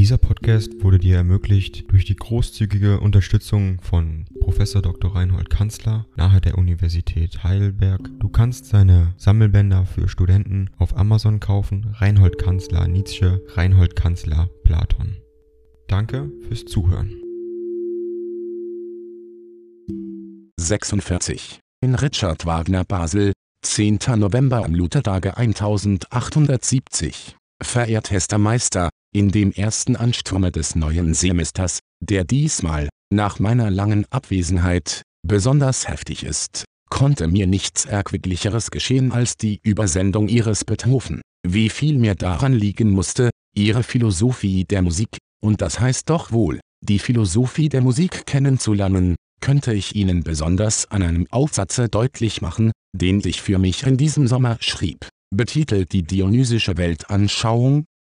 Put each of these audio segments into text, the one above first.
Dieser Podcast wurde dir ermöglicht durch die großzügige Unterstützung von Prof. Dr. Reinhold Kanzler nahe der Universität Heidelberg. Du kannst seine Sammelbänder für Studenten auf Amazon kaufen. Reinhold Kanzler Nietzsche, Reinhold Kanzler Platon. Danke fürs Zuhören. 46. In Richard Wagner Basel, 10. November am Luthertage 1870. Verehrtester Meister, in dem ersten Ansturme des neuen Semesters, der diesmal, nach meiner langen Abwesenheit, besonders heftig ist, konnte mir nichts Erquicklicheres geschehen als die Übersendung Ihres Beethoven. Wie viel mir daran liegen musste, Ihre Philosophie der Musik, und das heißt doch wohl, die Philosophie der Musik kennenzulernen, könnte ich Ihnen besonders an einem Aufsatze deutlich machen, den ich für mich in diesem Sommer schrieb, betitelt die Dionysische Weltanschauung,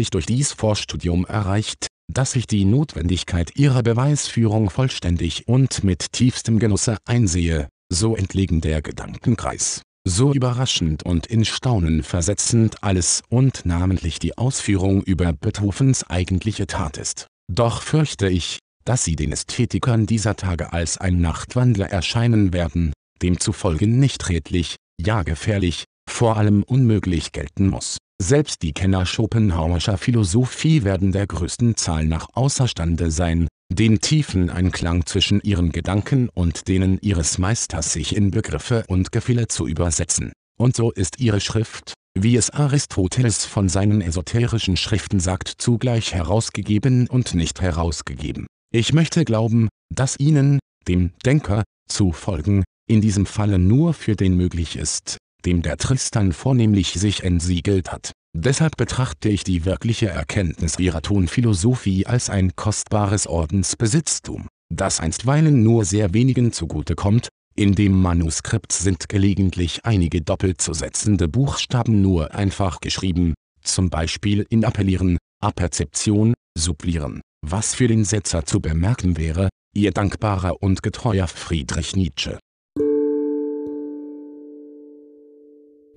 Ich durch dies Vorstudium erreicht, dass ich die Notwendigkeit ihrer Beweisführung vollständig und mit tiefstem Genusse einsehe, so entlegen der Gedankenkreis, so überraschend und in Staunen versetzend alles und namentlich die Ausführung über Beethovens eigentliche Tat ist. Doch fürchte ich, dass sie den Ästhetikern dieser Tage als ein Nachtwandler erscheinen werden, demzufolge nicht redlich, ja gefährlich, vor allem unmöglich gelten muss. Selbst die Kenner Schopenhauerscher Philosophie werden der größten Zahl nach außerstande sein, den tiefen Einklang zwischen ihren Gedanken und denen ihres Meisters sich in Begriffe und Gefühle zu übersetzen. Und so ist ihre Schrift, wie es Aristoteles von seinen esoterischen Schriften sagt zugleich herausgegeben und nicht herausgegeben. Ich möchte glauben, dass Ihnen, dem Denker, zu folgen, in diesem Falle nur für den möglich ist, dem der Tristan vornehmlich sich entsiegelt hat. Deshalb betrachte ich die wirkliche Erkenntnis ihrer Tonphilosophie als ein kostbares Ordensbesitztum, das einstweilen nur sehr wenigen zugute kommt, in dem Manuskript sind gelegentlich einige doppelt zu setzende Buchstaben nur einfach geschrieben, zum Beispiel in Appellieren, Aperzeption, Supplieren, was für den Setzer zu bemerken wäre, ihr dankbarer und getreuer Friedrich Nietzsche.